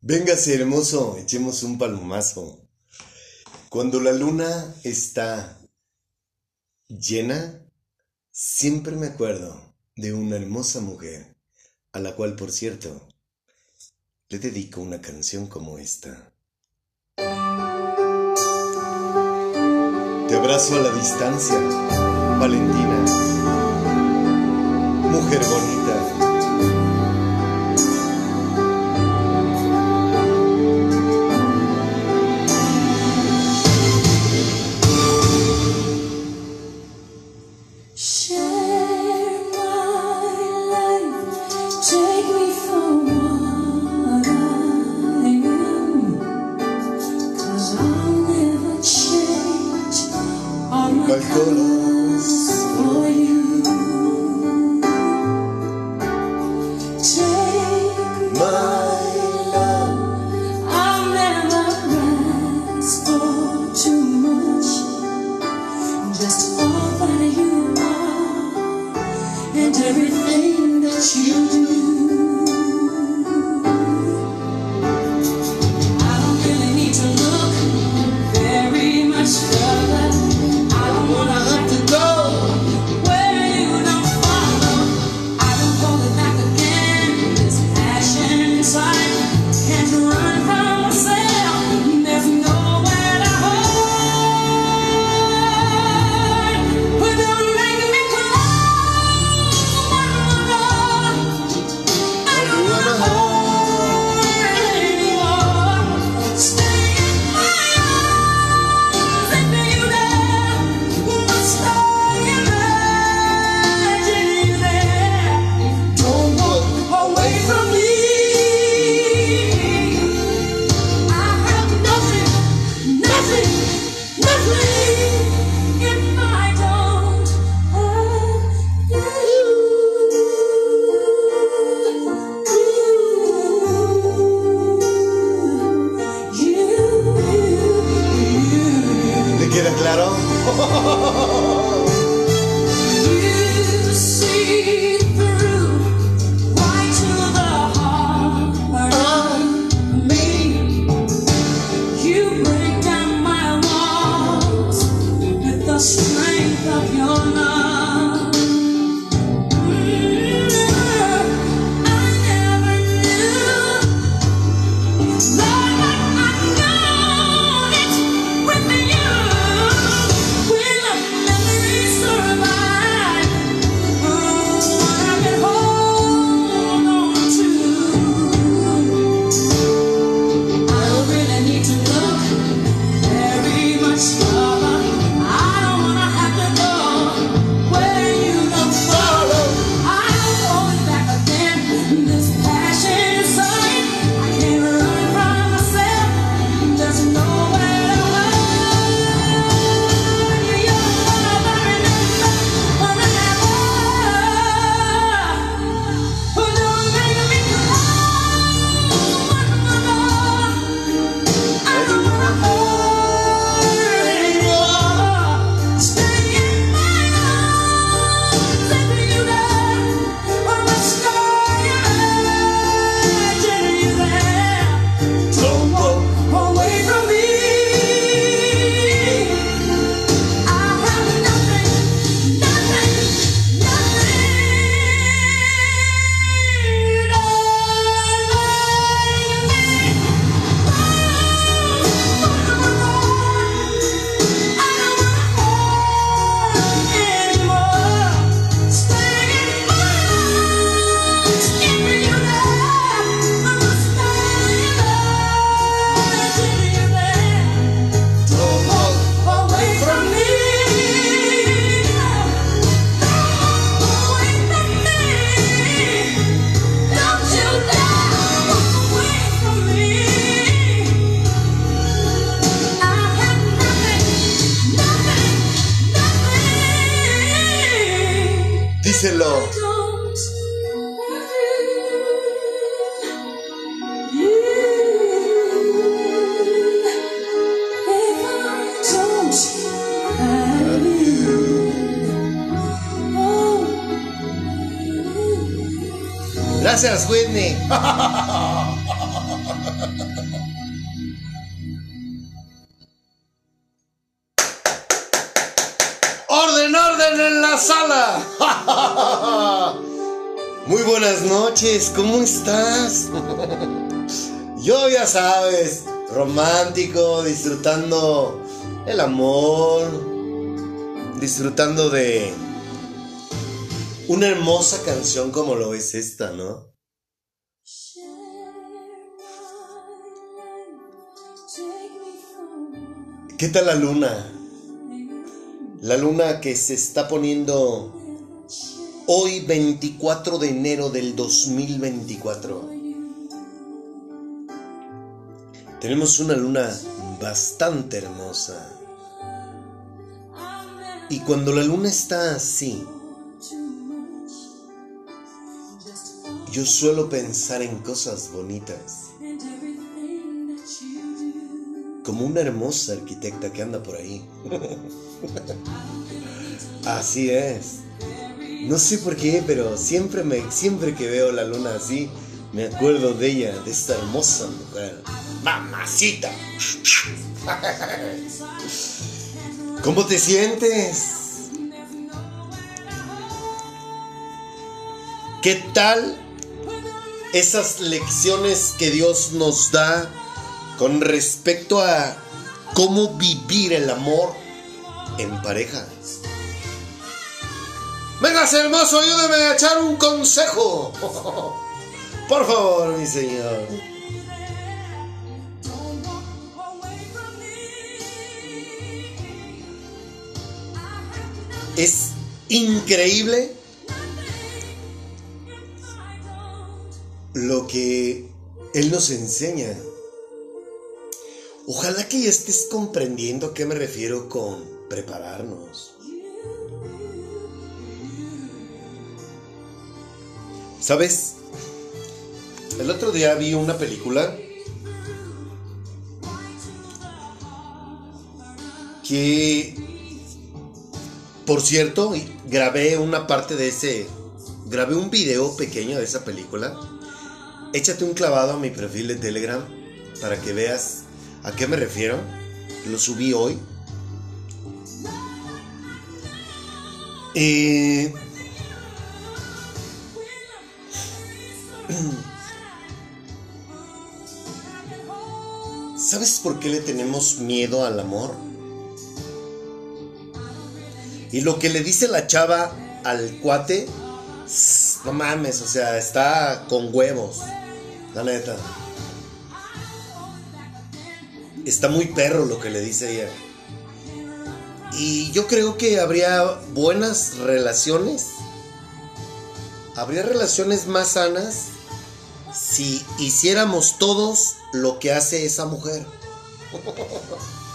Véngase, hermoso, echemos un palmazo. Cuando la luna está llena, siempre me acuerdo de una hermosa mujer, a la cual, por cierto, le dedico una canción como esta. Te abrazo a la distancia, Valentina, mujer bonita. Disfrutando de una hermosa canción como lo es esta, ¿no? ¿Qué tal la luna? La luna que se está poniendo hoy 24 de enero del 2024. Tenemos una luna bastante hermosa. Y cuando la luna está así, yo suelo pensar en cosas bonitas. Como una hermosa arquitecta que anda por ahí. así es. No sé por qué, pero siempre, me, siempre que veo la luna así, me acuerdo de ella, de esta hermosa mujer. Mamacita. ¿Cómo te sientes? ¿Qué tal esas lecciones que Dios nos da con respecto a cómo vivir el amor en pareja? Venga, hermoso, ayúdeme a echar un consejo. Por favor, mi señor. Increíble lo que Él nos enseña. Ojalá que ya estés comprendiendo a qué me refiero con prepararnos. ¿Sabes? El otro día vi una película que, por cierto, grabé una parte de ese, grabé un video pequeño de esa película. Échate un clavado a mi perfil de Telegram para que veas a qué me refiero. Lo subí hoy. Eh, ¿Sabes por qué le tenemos miedo al amor? Y lo que le dice la chava al cuate, no mames, o sea, está con huevos, la neta. Está muy perro lo que le dice ella. Y yo creo que habría buenas relaciones. Habría relaciones más sanas si hiciéramos todos lo que hace esa mujer.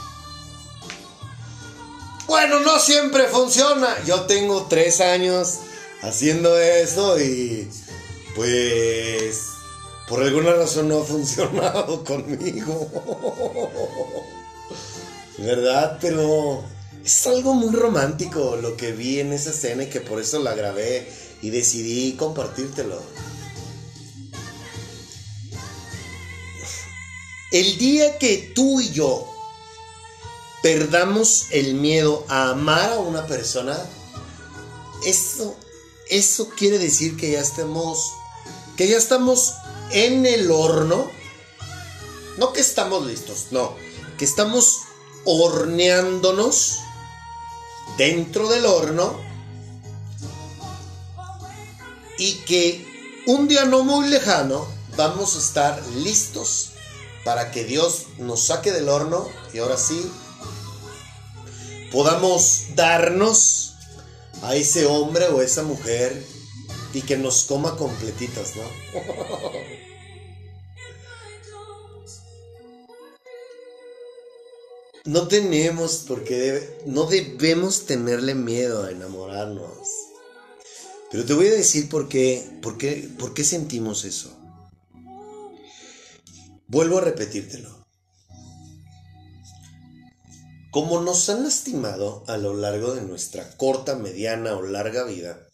Bueno, no siempre funciona. Yo tengo tres años haciendo eso y pues por alguna razón no ha funcionado conmigo. ¿Verdad? Pero es algo muy romántico lo que vi en esa escena y que por eso la grabé y decidí compartírtelo. El día que tú y yo perdamos el miedo a amar a una persona, eso, eso quiere decir que ya estemos, que ya estamos en el horno. No que estamos listos, no, que estamos horneándonos dentro del horno y que un día no muy lejano vamos a estar listos para que Dios nos saque del horno y ahora sí podamos darnos a ese hombre o esa mujer y que nos coma completitas, ¿no? No tenemos porque no debemos tenerle miedo a enamorarnos. Pero te voy a decir por qué, por qué, por qué sentimos eso. Vuelvo a repetírtelo. Como nos han lastimado a lo largo de nuestra corta, mediana o larga vida,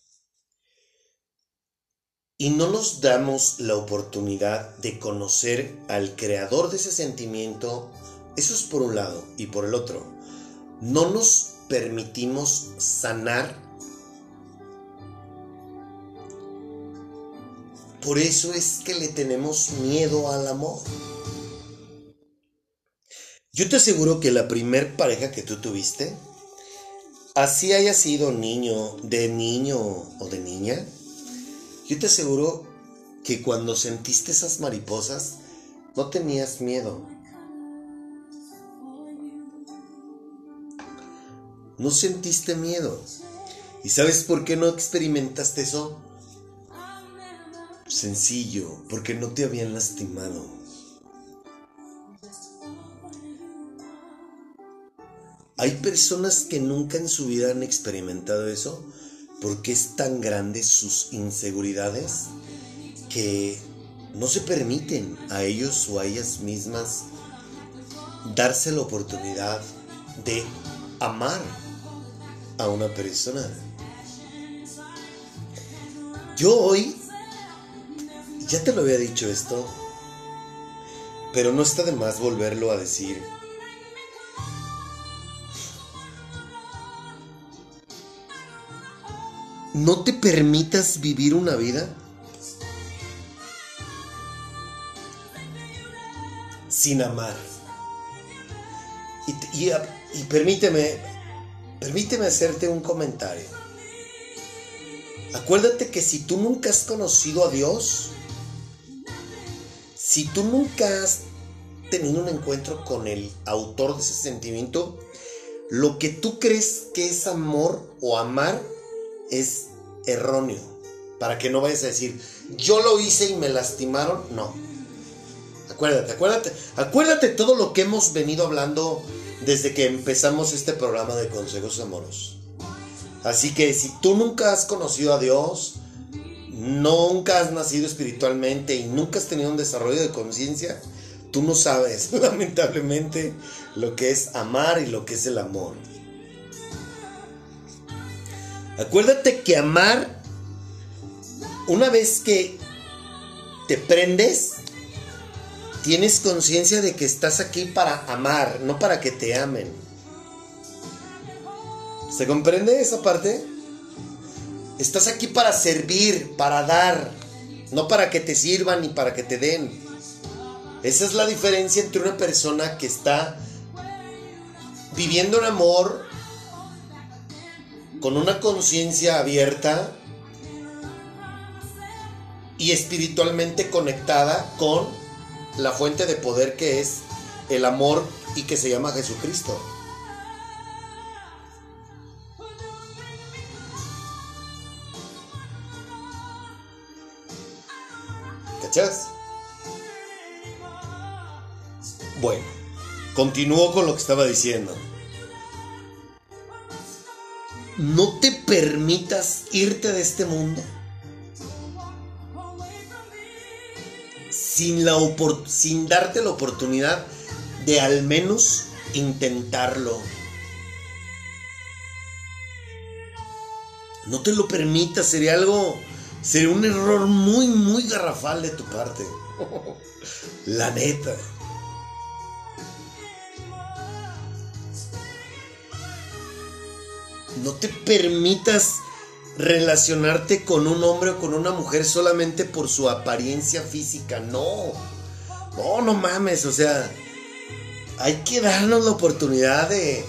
y no nos damos la oportunidad de conocer al creador de ese sentimiento, eso es por un lado, y por el otro, no nos permitimos sanar. Por eso es que le tenemos miedo al amor. Yo te aseguro que la primer pareja que tú tuviste, así haya sido niño, de niño o de niña, yo te aseguro que cuando sentiste esas mariposas, no tenías miedo. No sentiste miedo. ¿Y sabes por qué no experimentaste eso? Sencillo, porque no te habían lastimado. Hay personas que nunca en su vida han experimentado eso porque es tan grande sus inseguridades que no se permiten a ellos o a ellas mismas darse la oportunidad de amar a una persona. Yo hoy, ya te lo había dicho esto, pero no está de más volverlo a decir. No te permitas vivir una vida sin amar. Y, y, permíteme, permíteme hacerte un comentario. Acuérdate que si tú nunca has conocido a Dios, si tú nunca has tenido un encuentro con el autor de ese sentimiento, lo que tú crees que es amor o amar es erróneo. Para que no vayas a decir, yo lo hice y me lastimaron. No. Acuérdate, acuérdate, acuérdate todo lo que hemos venido hablando desde que empezamos este programa de consejos amorosos. Así que si tú nunca has conocido a Dios, nunca has nacido espiritualmente y nunca has tenido un desarrollo de conciencia, tú no sabes, lamentablemente, lo que es amar y lo que es el amor. Acuérdate que amar, una vez que te prendes, tienes conciencia de que estás aquí para amar, no para que te amen. ¿Se comprende esa parte? Estás aquí para servir, para dar, no para que te sirvan ni para que te den. Esa es la diferencia entre una persona que está viviendo en amor con una conciencia abierta y espiritualmente conectada con la fuente de poder que es el amor y que se llama Jesucristo. ¿Cachas? Bueno, continúo con lo que estaba diciendo no te permitas irte de este mundo sin, la sin darte la oportunidad de al menos intentarlo. No te lo permitas, sería algo, sería un error muy, muy garrafal de tu parte. la neta. No te permitas relacionarte con un hombre o con una mujer solamente por su apariencia física. No. No, no mames. O sea, hay que darnos la oportunidad de,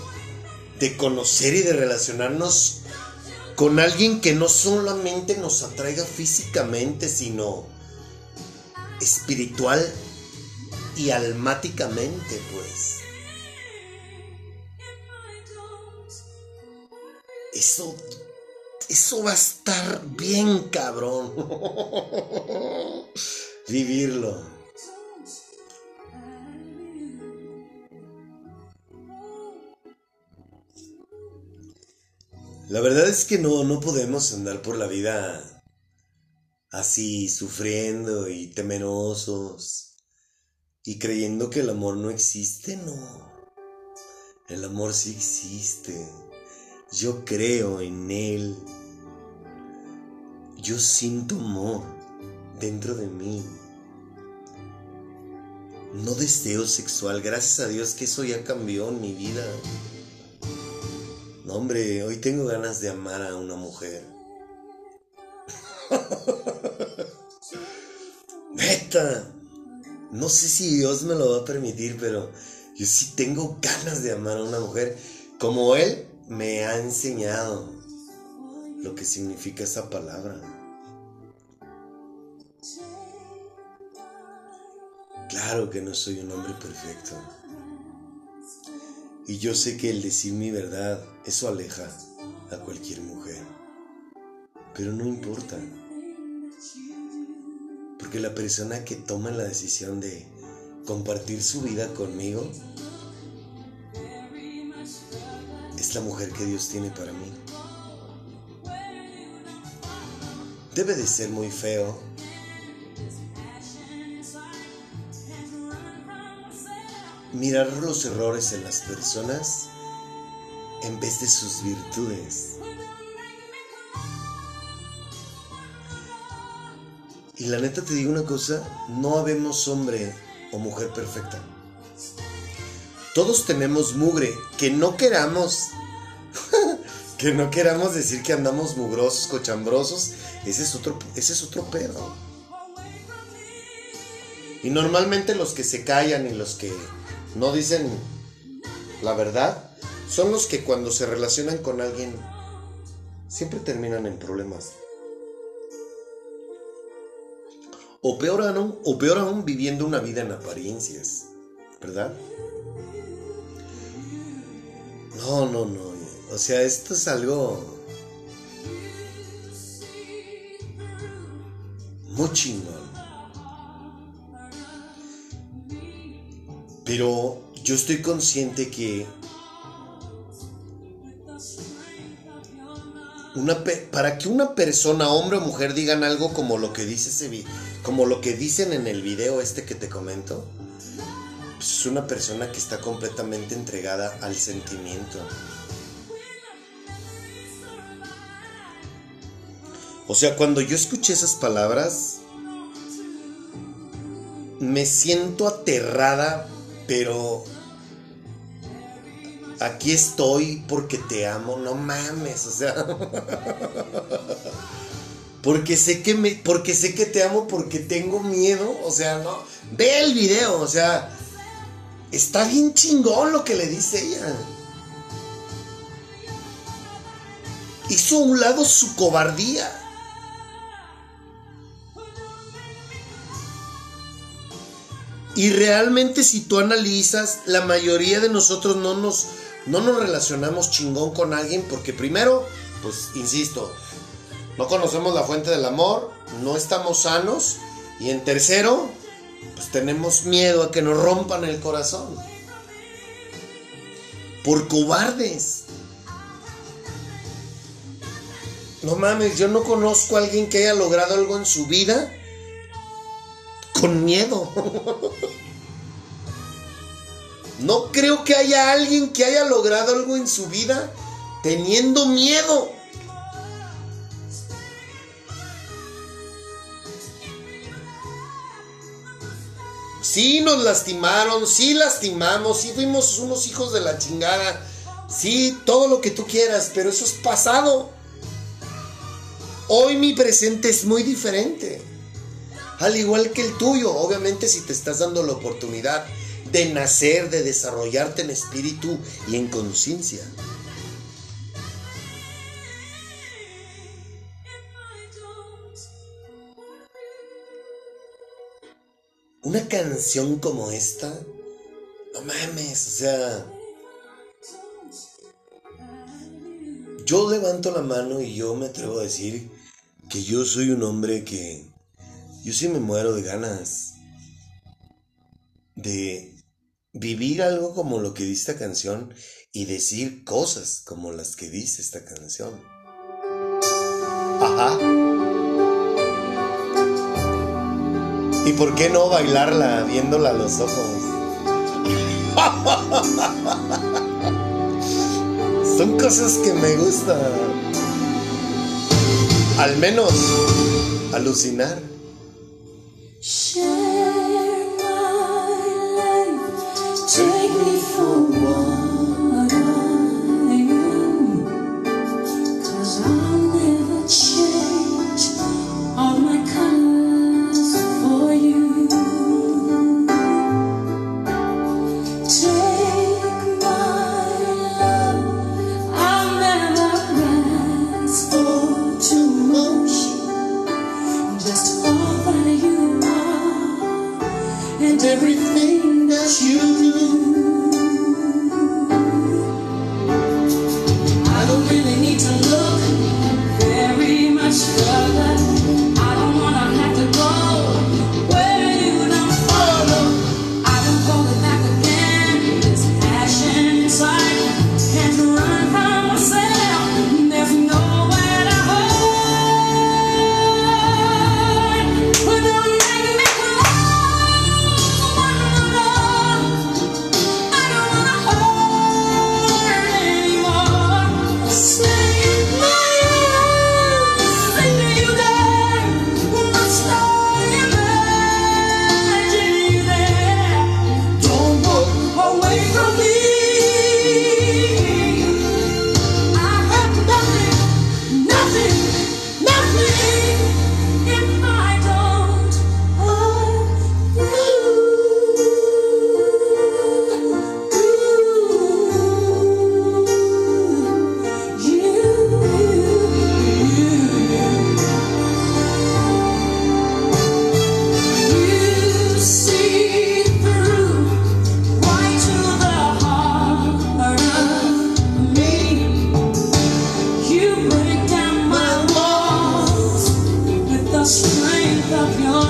de conocer y de relacionarnos con alguien que no solamente nos atraiga físicamente, sino espiritual y almáticamente, pues. Eso, eso va a estar bien cabrón. Vivirlo. La verdad es que no, no podemos andar por la vida así, sufriendo y temerosos y creyendo que el amor no existe, no. El amor sí existe. Yo creo en Él. Yo siento amor. dentro de mí. No deseo sexual, gracias a Dios que eso ya cambió en mi vida. No, hombre, hoy tengo ganas de amar a una mujer. Neta. No sé si Dios me lo va a permitir, pero yo sí tengo ganas de amar a una mujer como Él me ha enseñado lo que significa esa palabra. Claro que no soy un hombre perfecto. Y yo sé que el decir mi verdad, eso aleja a cualquier mujer. Pero no importa. Porque la persona que toma la decisión de compartir su vida conmigo la mujer que Dios tiene para mí. Debe de ser muy feo mirar los errores en las personas en vez de sus virtudes. Y la neta te digo una cosa, no habemos hombre o mujer perfecta. Todos tenemos mugre, que no queramos, que no queramos decir que andamos mugrosos, cochambrosos, ese es otro, ese es otro pedo. Y normalmente los que se callan y los que no dicen la verdad son los que cuando se relacionan con alguien siempre terminan en problemas. O peor aún, o peor aún viviendo una vida en apariencias, ¿verdad? No, no, no. O sea, esto es algo muy chingón. Pero yo estoy consciente que una para que una persona, hombre o mujer, digan algo como lo que dice ese como lo que dicen en el video este que te comento, pues es una persona que está completamente entregada al sentimiento. O sea, cuando yo escuché esas palabras, me siento aterrada, pero aquí estoy porque te amo, no mames, o sea. Porque sé que me, porque sé que te amo porque tengo miedo, o sea, no. Ve el video, o sea, está bien chingón lo que le dice ella. Hizo a un lado su cobardía. Y realmente si tú analizas, la mayoría de nosotros no nos, no nos relacionamos chingón con alguien porque primero, pues insisto, no conocemos la fuente del amor, no estamos sanos y en tercero, pues tenemos miedo a que nos rompan el corazón. Por cobardes. No mames, yo no conozco a alguien que haya logrado algo en su vida con miedo. No creo que haya alguien que haya logrado algo en su vida teniendo miedo. Sí nos lastimaron, sí lastimamos, sí fuimos unos hijos de la chingada, sí, todo lo que tú quieras, pero eso es pasado. Hoy mi presente es muy diferente. Al igual que el tuyo, obviamente si te estás dando la oportunidad de nacer, de desarrollarte en espíritu y en conciencia. una canción como esta, no mames, o sea, yo levanto la mano y yo me atrevo a decir que yo soy un hombre que yo sí me muero de ganas de vivir algo como lo que dice esta canción y decir cosas como las que dice esta canción. Ajá. ¿Y por qué no bailarla viéndola a los ojos? Son cosas que me gustan. Al menos alucinar.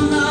on the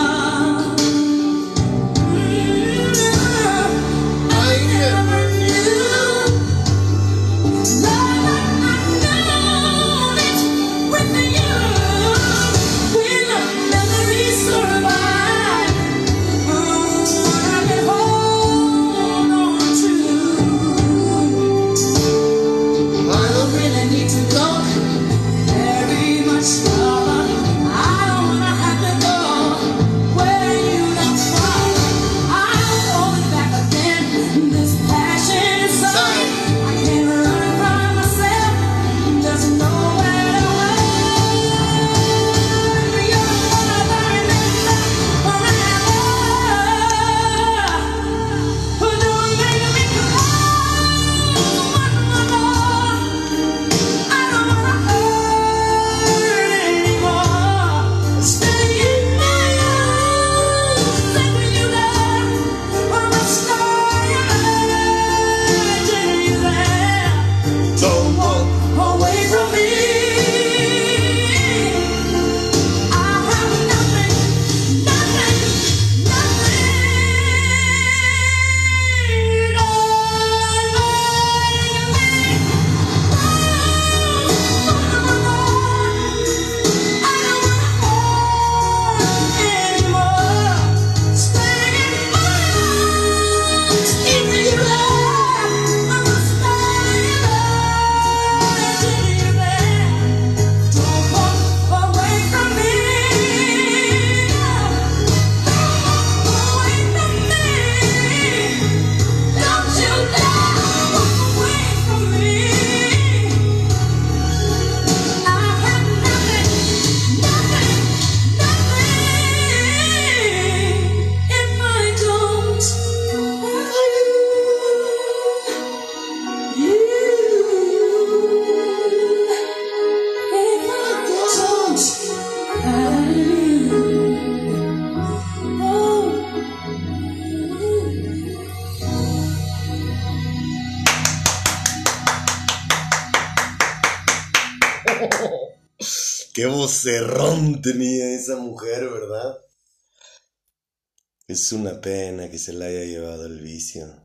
se la haya llevado el vicio.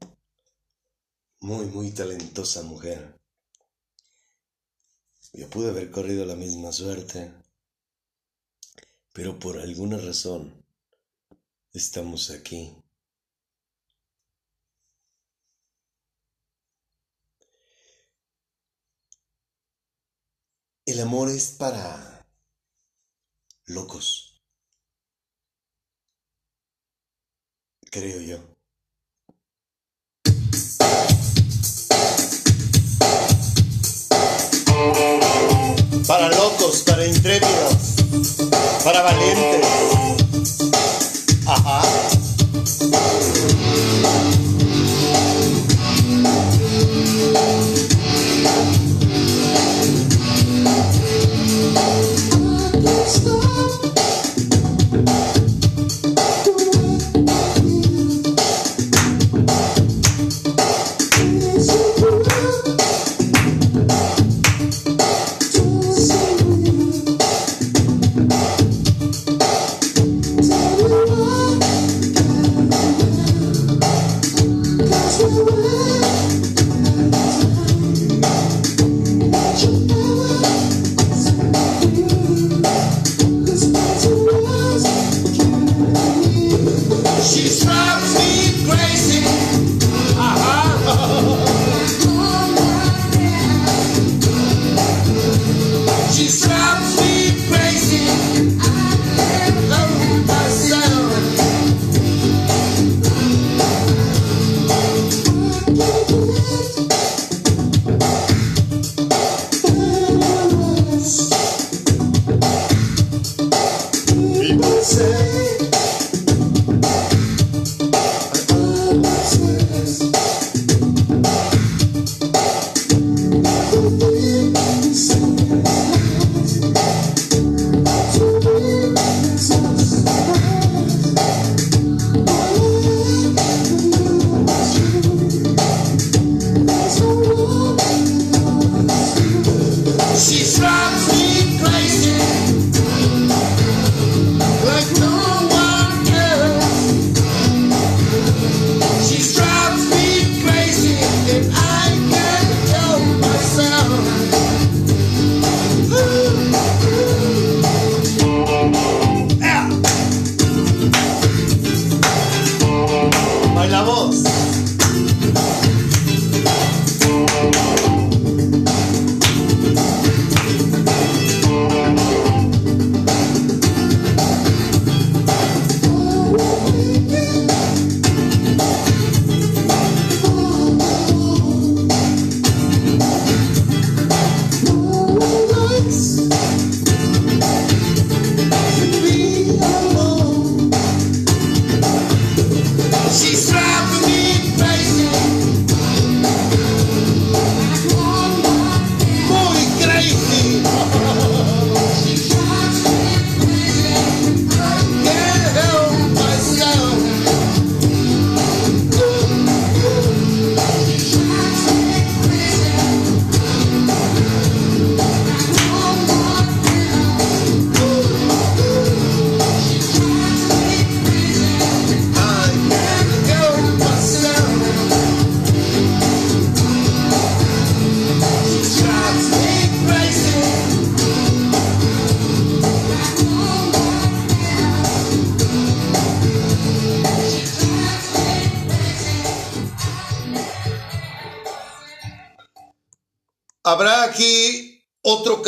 Muy, muy talentosa mujer. Yo pude haber corrido la misma suerte, pero por alguna razón estamos aquí. El amor es para locos. creo yo. Para locos, para intrépidos, para valientes. Ajá.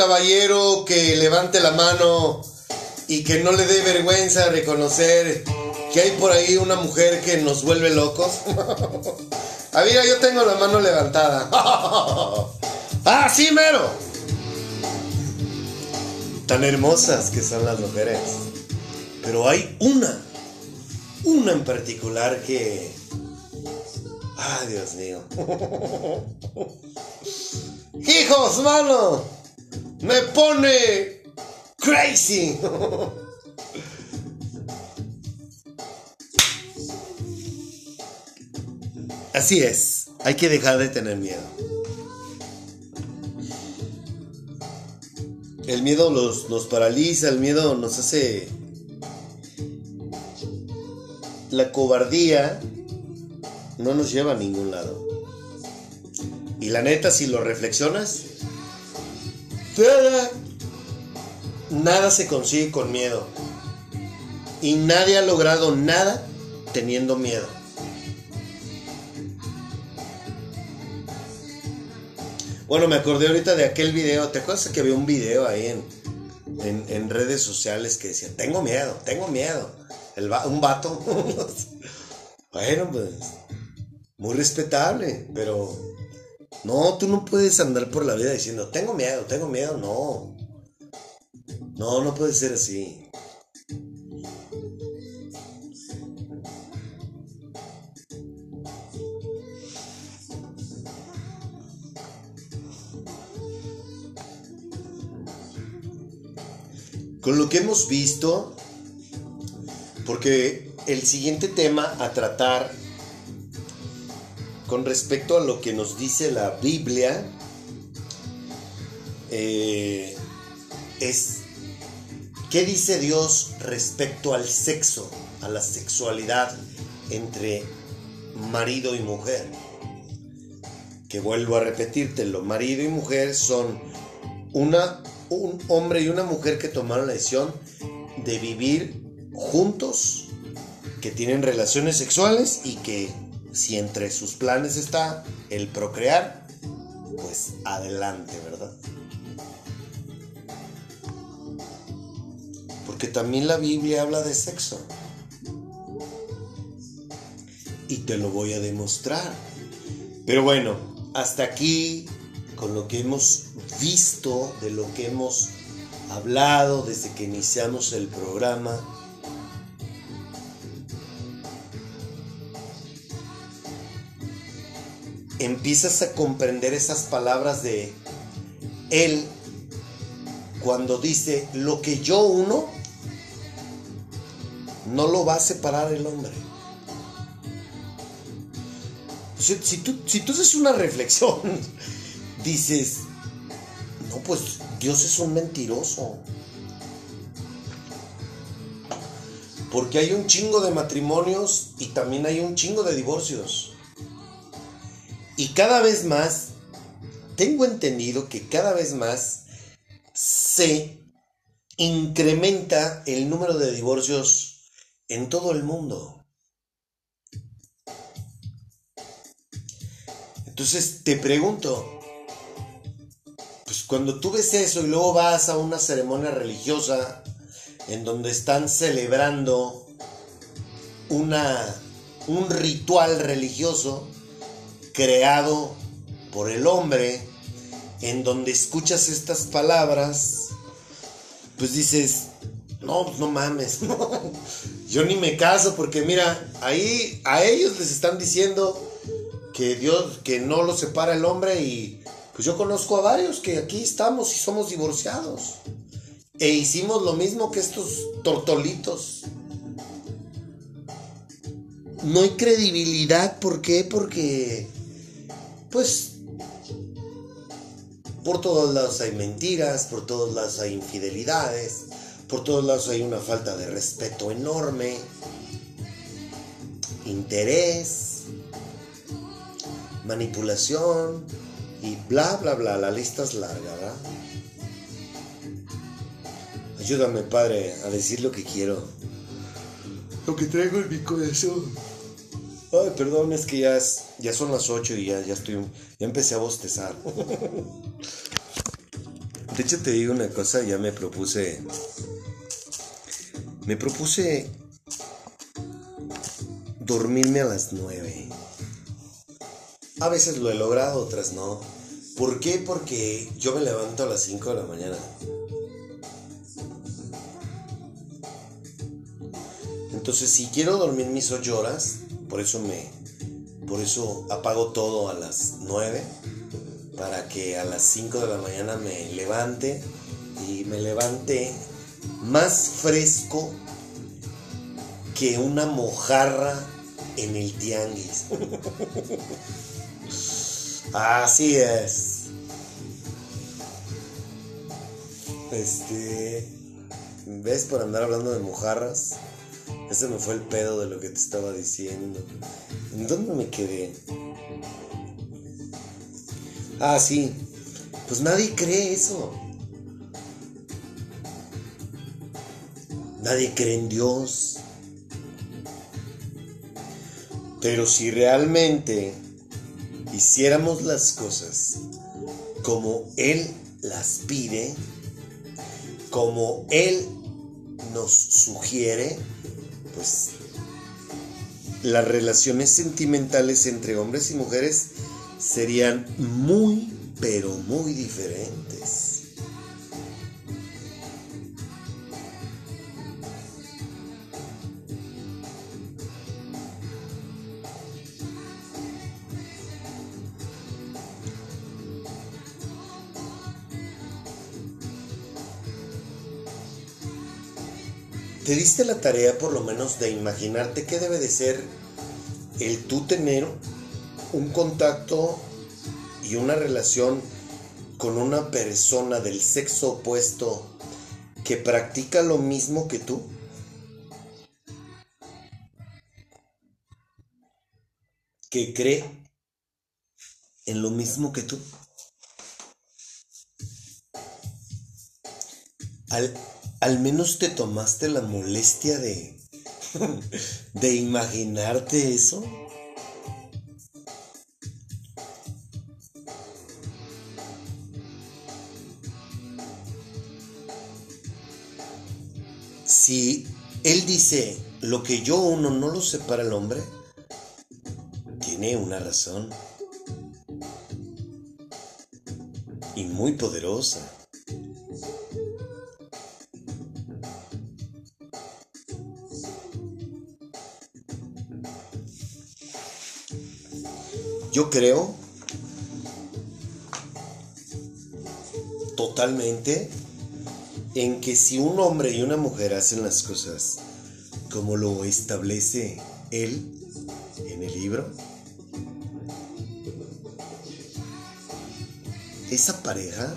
Caballero que levante la mano y que no le dé vergüenza reconocer que hay por ahí una mujer que nos vuelve locos? ah, mira, yo tengo la mano levantada. ah, sí, mero. Tan hermosas que son las mujeres. Pero hay una, una en particular que... Ay, Dios mío. Hijos, mano, me pone crazy. Así es, hay que dejar de tener miedo. El miedo los, nos paraliza, el miedo nos hace... La cobardía no nos lleva a ningún lado. Y la neta, si lo reflexionas, nada, nada se consigue con miedo. Y nadie ha logrado nada teniendo miedo. Bueno, me acordé ahorita de aquel video. ¿Te acuerdas que había un video ahí en, en, redes sociales que decía, tengo miedo, tengo miedo? Un vato. bueno, pues, muy respetable, pero no, tú no puedes andar por la vida diciendo, tengo miedo, tengo miedo, no. No, no puede ser así. Con lo que hemos visto, porque el siguiente tema a tratar con respecto a lo que nos dice la Biblia eh, es qué dice Dios respecto al sexo, a la sexualidad entre marido y mujer. Que vuelvo a repetírtelo, marido y mujer son una, un hombre y una mujer que tomaron la decisión de vivir juntos, que tienen relaciones sexuales y que si entre sus planes está el procrear, pues adelante, ¿verdad? Porque también la Biblia habla de sexo. Y te lo voy a demostrar. Pero bueno, hasta aquí con lo que hemos visto, de lo que hemos hablado desde que iniciamos el programa. Empiezas a comprender esas palabras de Él cuando dice, lo que yo uno, no lo va a separar el hombre. Si, tú, si tú haces una reflexión, dices, no, pues Dios es un mentiroso. Porque hay un chingo de matrimonios y también hay un chingo de divorcios. Y cada vez más, tengo entendido que cada vez más se incrementa el número de divorcios en todo el mundo. Entonces te pregunto, pues cuando tú ves eso y luego vas a una ceremonia religiosa en donde están celebrando una, un ritual religioso creado por el hombre, en donde escuchas estas palabras, pues dices, no, pues no mames, yo ni me caso porque mira, ahí a ellos les están diciendo que Dios, que no los separa el hombre y pues yo conozco a varios que aquí estamos y somos divorciados. E hicimos lo mismo que estos tortolitos. No hay credibilidad, ¿por qué? Porque, pues, por todos lados hay mentiras, por todos lados hay infidelidades, por todos lados hay una falta de respeto enorme, interés, manipulación y bla, bla, bla. La lista es larga, ¿verdad? Ayúdame, Padre, a decir lo que quiero. Lo que traigo en mi corazón. Ay, perdón, es que ya, es, ya son las 8 y ya, ya estoy. Ya empecé a bostezar. De hecho, te digo una cosa, ya me propuse. Me propuse dormirme a las 9. A veces lo he logrado, otras no. ¿Por qué? Porque yo me levanto a las 5 de la mañana. Entonces, si quiero dormir mis 8 horas, por eso me por eso apago todo a las 9 para que a las 5 de la mañana me levante y me levante más fresco que una mojarra en el tianguis. Así es. Este. ¿Ves por andar hablando de mojarras? Ese me fue el pedo de lo que te estaba diciendo. ¿En dónde me quedé? Ah, sí. Pues nadie cree eso. Nadie cree en Dios. Pero si realmente hiciéramos las cosas como Él las pide, como Él nos sugiere, pues las relaciones sentimentales entre hombres y mujeres serían muy, pero muy diferentes. ¿Te diste la tarea por lo menos de imaginarte qué debe de ser el tú tener un contacto y una relación con una persona del sexo opuesto que practica lo mismo que tú? Que cree en lo mismo que tú. Al, al menos te tomaste la molestia de, de imaginarte eso. Si él dice, lo que yo uno no lo separa el hombre, tiene una razón. Y muy poderosa. Yo creo totalmente en que si un hombre y una mujer hacen las cosas como lo establece él en el libro, esa pareja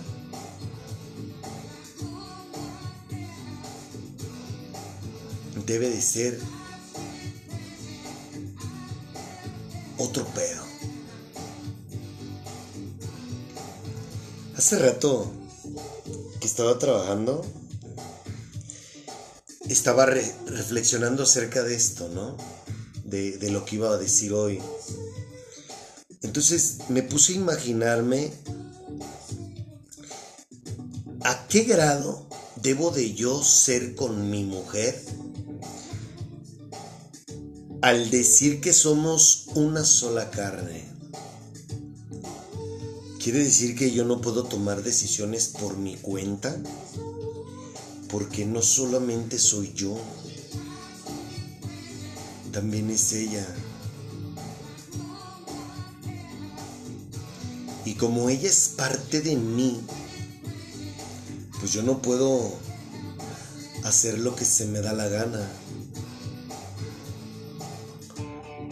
debe de ser otro pedo. Hace rato que estaba trabajando, estaba re- reflexionando acerca de esto, ¿no? De, de lo que iba a decir hoy. Entonces me puse a imaginarme a qué grado debo de yo ser con mi mujer al decir que somos una sola carne. ¿Quiere decir que yo no puedo tomar decisiones por mi cuenta? Porque no solamente soy yo, también es ella. Y como ella es parte de mí, pues yo no puedo hacer lo que se me da la gana.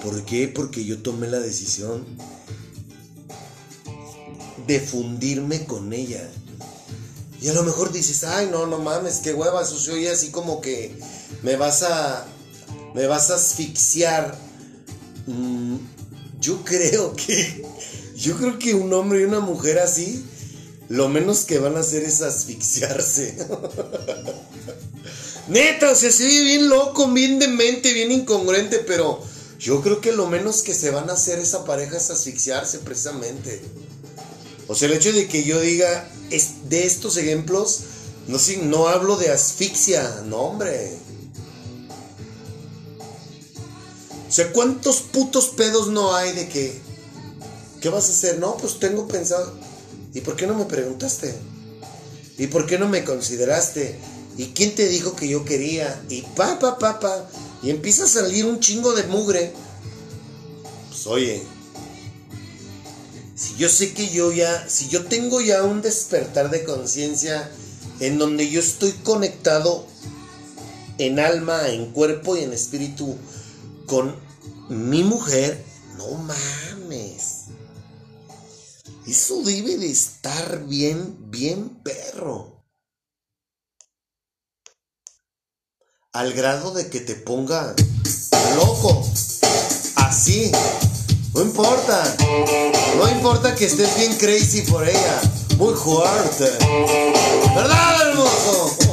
¿Por qué? Porque yo tomé la decisión de fundirme con ella. Y a lo mejor dices, ay, no, no mames, qué hueva, se oye así como que me vas a, me vas a asfixiar. Mm, yo creo que, yo creo que un hombre y una mujer así, lo menos que van a hacer es asfixiarse. Neta, o sea, se bien loco, bien demente, bien incongruente, pero yo creo que lo menos que se van a hacer esa pareja es asfixiarse precisamente. O sea, el hecho de que yo diga es, de estos ejemplos, no, sí, no hablo de asfixia, no, hombre. O sea, ¿cuántos putos pedos no hay de que, ¿qué vas a hacer? No, pues tengo pensado. ¿Y por qué no me preguntaste? ¿Y por qué no me consideraste? ¿Y quién te dijo que yo quería? Y pa, pa. Y empieza a salir un chingo de mugre. Pues oye, si yo sé que yo ya, si yo tengo ya un despertar de conciencia en donde yo estoy conectado en alma, en cuerpo y en espíritu con mi mujer, no mames. Eso debe de estar bien, bien perro. Al grado de que te ponga loco. Así. No importa. No importa que estés bien crazy por ella. Muy fuerte. ¿Verdad, hermoso?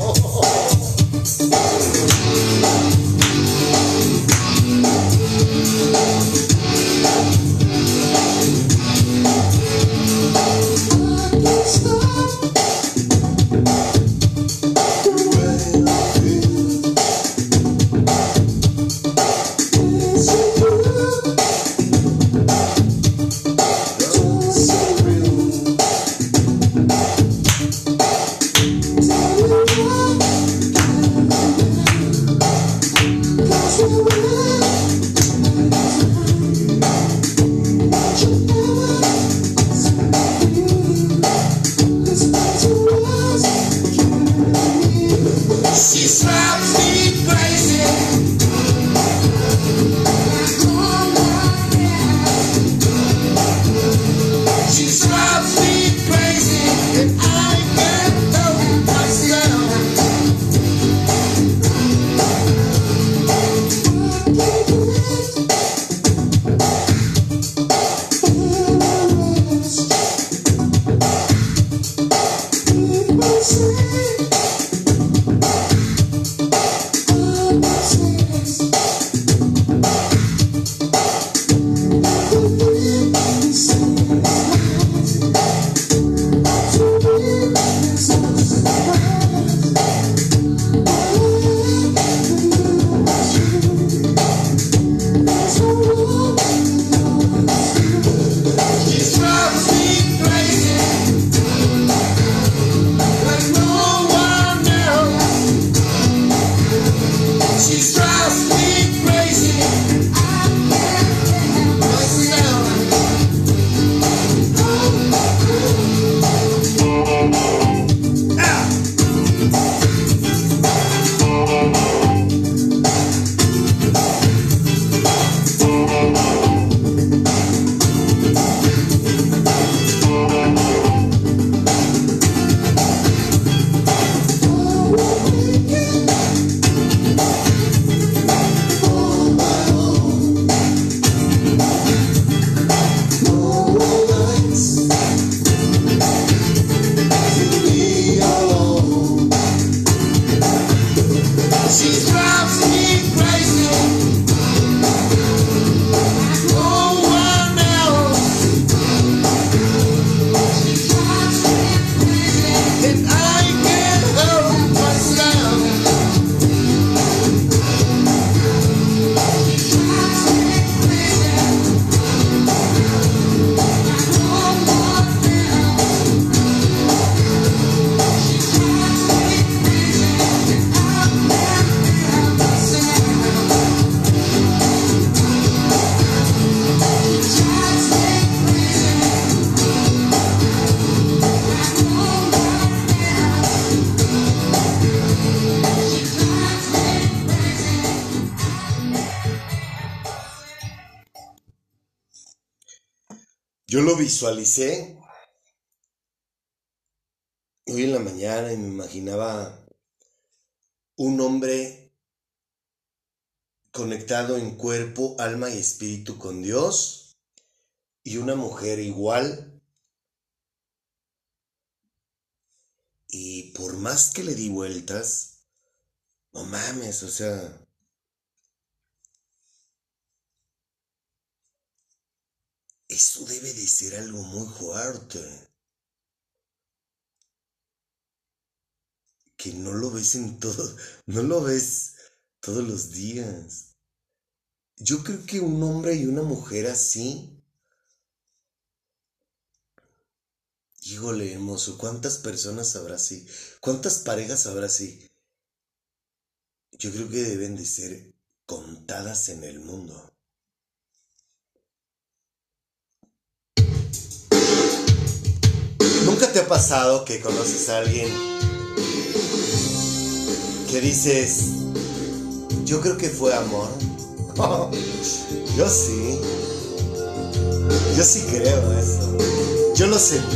Visualicé hoy en la mañana y me imaginaba un hombre conectado en cuerpo, alma y espíritu con Dios y una mujer igual. Y por más que le di vueltas, no mames, o sea, Eso debe de ser algo muy fuerte. Que no lo ves en todo, no lo ves todos los días. Yo creo que un hombre y una mujer así. Híjole, hermoso, ¿cuántas personas habrá así? ¿Cuántas parejas habrá así? Yo creo que deben de ser contadas en el mundo. Te ha pasado que conoces a alguien que dices, yo creo que fue amor? yo sí. Yo sí creo eso. Yo lo sentí.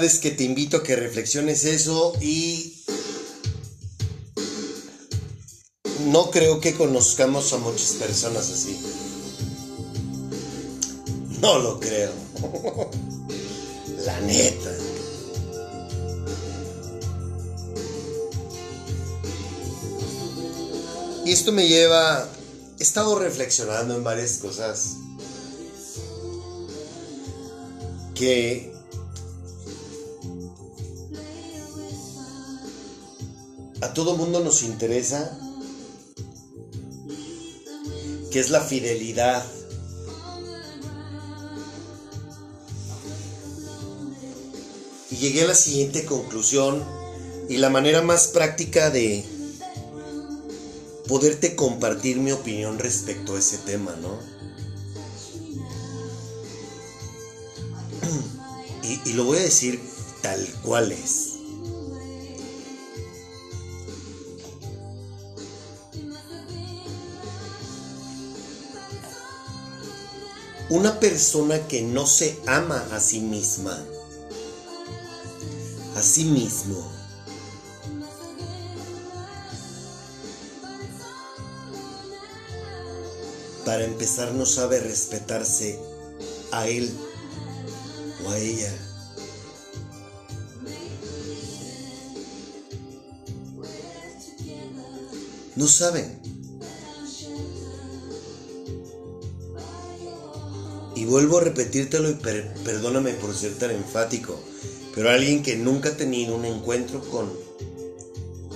Es que te invito a que reflexiones eso y no creo que conozcamos a muchas personas así. No lo creo. La neta. Y esto me lleva... He estado reflexionando en varias cosas que a todo mundo nos interesa, que es la fidelidad. Y llegué a la siguiente conclusión y la manera más práctica de poderte compartir mi opinión respecto a ese tema, ¿no? Y, y lo voy a decir tal cual es. Una persona que no se ama a sí misma, a sí mismo, para empezar no sabe respetarse a él o a ella. No saben. Vuelvo a repetírtelo y per- perdóname por ser tan enfático, pero alguien que nunca ha tenido un encuentro con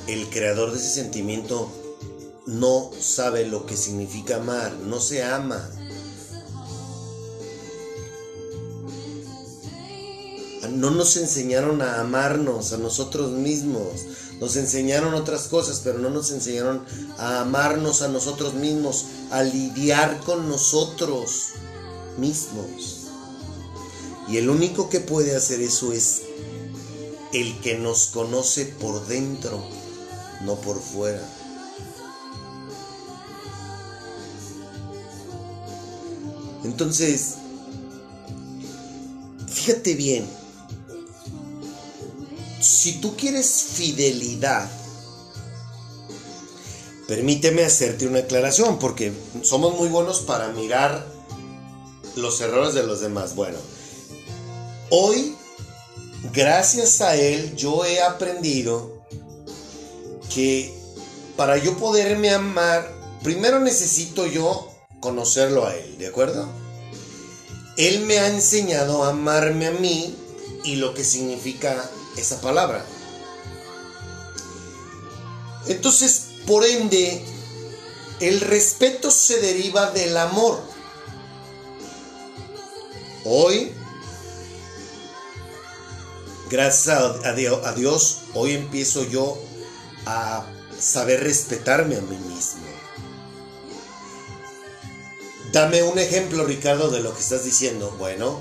el creador de ese sentimiento no sabe lo que significa amar, no se ama. No nos enseñaron a amarnos a nosotros mismos. Nos enseñaron otras cosas, pero no nos enseñaron a amarnos a nosotros mismos, a lidiar con nosotros mismos. Y el único que puede hacer eso es el que nos conoce por dentro, no por fuera. Entonces, fíjate bien, si tú quieres fidelidad, permíteme hacerte una aclaración, porque somos muy buenos para mirar los errores de los demás. Bueno, hoy, gracias a él, yo he aprendido que para yo poderme amar, primero necesito yo conocerlo a él, ¿de acuerdo? Él me ha enseñado a amarme a mí y lo que significa esa palabra. Entonces, por ende, el respeto se deriva del amor. Hoy, gracias a, a Dio- a Dios, hoy empiezo yo a saber respetarme a mí mismo. Dame un ejemplo, Ricardo, de lo que estás diciendo. Bueno,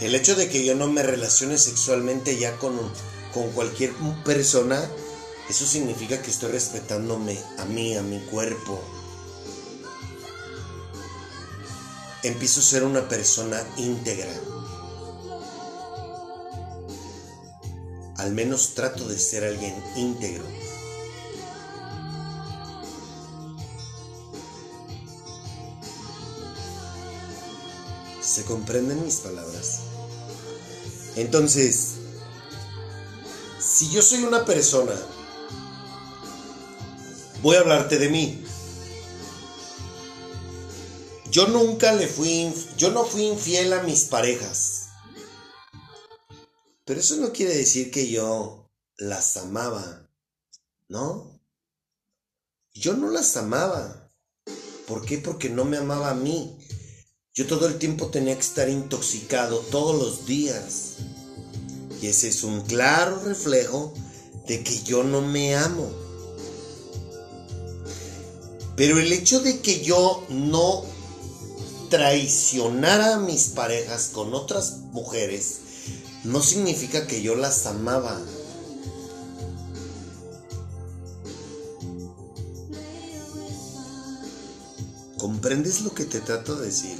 el hecho de que yo no me relacione sexualmente ya con, con cualquier persona, eso significa que estoy respetándome a mí, a mi cuerpo. Empiezo a ser una persona íntegra. Al menos trato de ser alguien íntegro. ¿Se comprenden mis palabras? Entonces, si yo soy una persona, voy a hablarte de mí. Yo nunca le fui, yo no fui infiel a mis parejas. Pero eso no quiere decir que yo las amaba, ¿no? Yo no las amaba. ¿Por qué? Porque no me amaba a mí. Yo todo el tiempo tenía que estar intoxicado todos los días. Y ese es un claro reflejo de que yo no me amo. Pero el hecho de que yo no traicionara a mis parejas con otras mujeres no significa que yo las amaba. ¿Comprendes lo que te trato de decir?